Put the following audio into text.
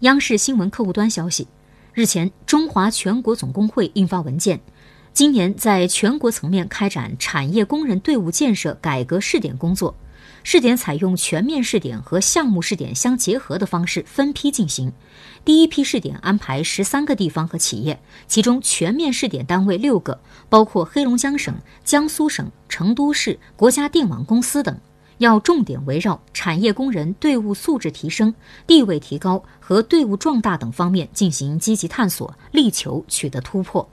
央视新闻客户端消息，日前，中华全国总工会印发文件，今年在全国层面开展产业工人队伍建设改革试点工作。试点采用全面试点和项目试点相结合的方式分批进行。第一批试点安排十三个地方和企业，其中全面试点单位六个，包括黑龙江省、江苏省、成都市、国家电网公司等。要重点围绕产业工人队伍素质提升、地位提高和队伍壮大等方面进行积极探索，力求取得突破。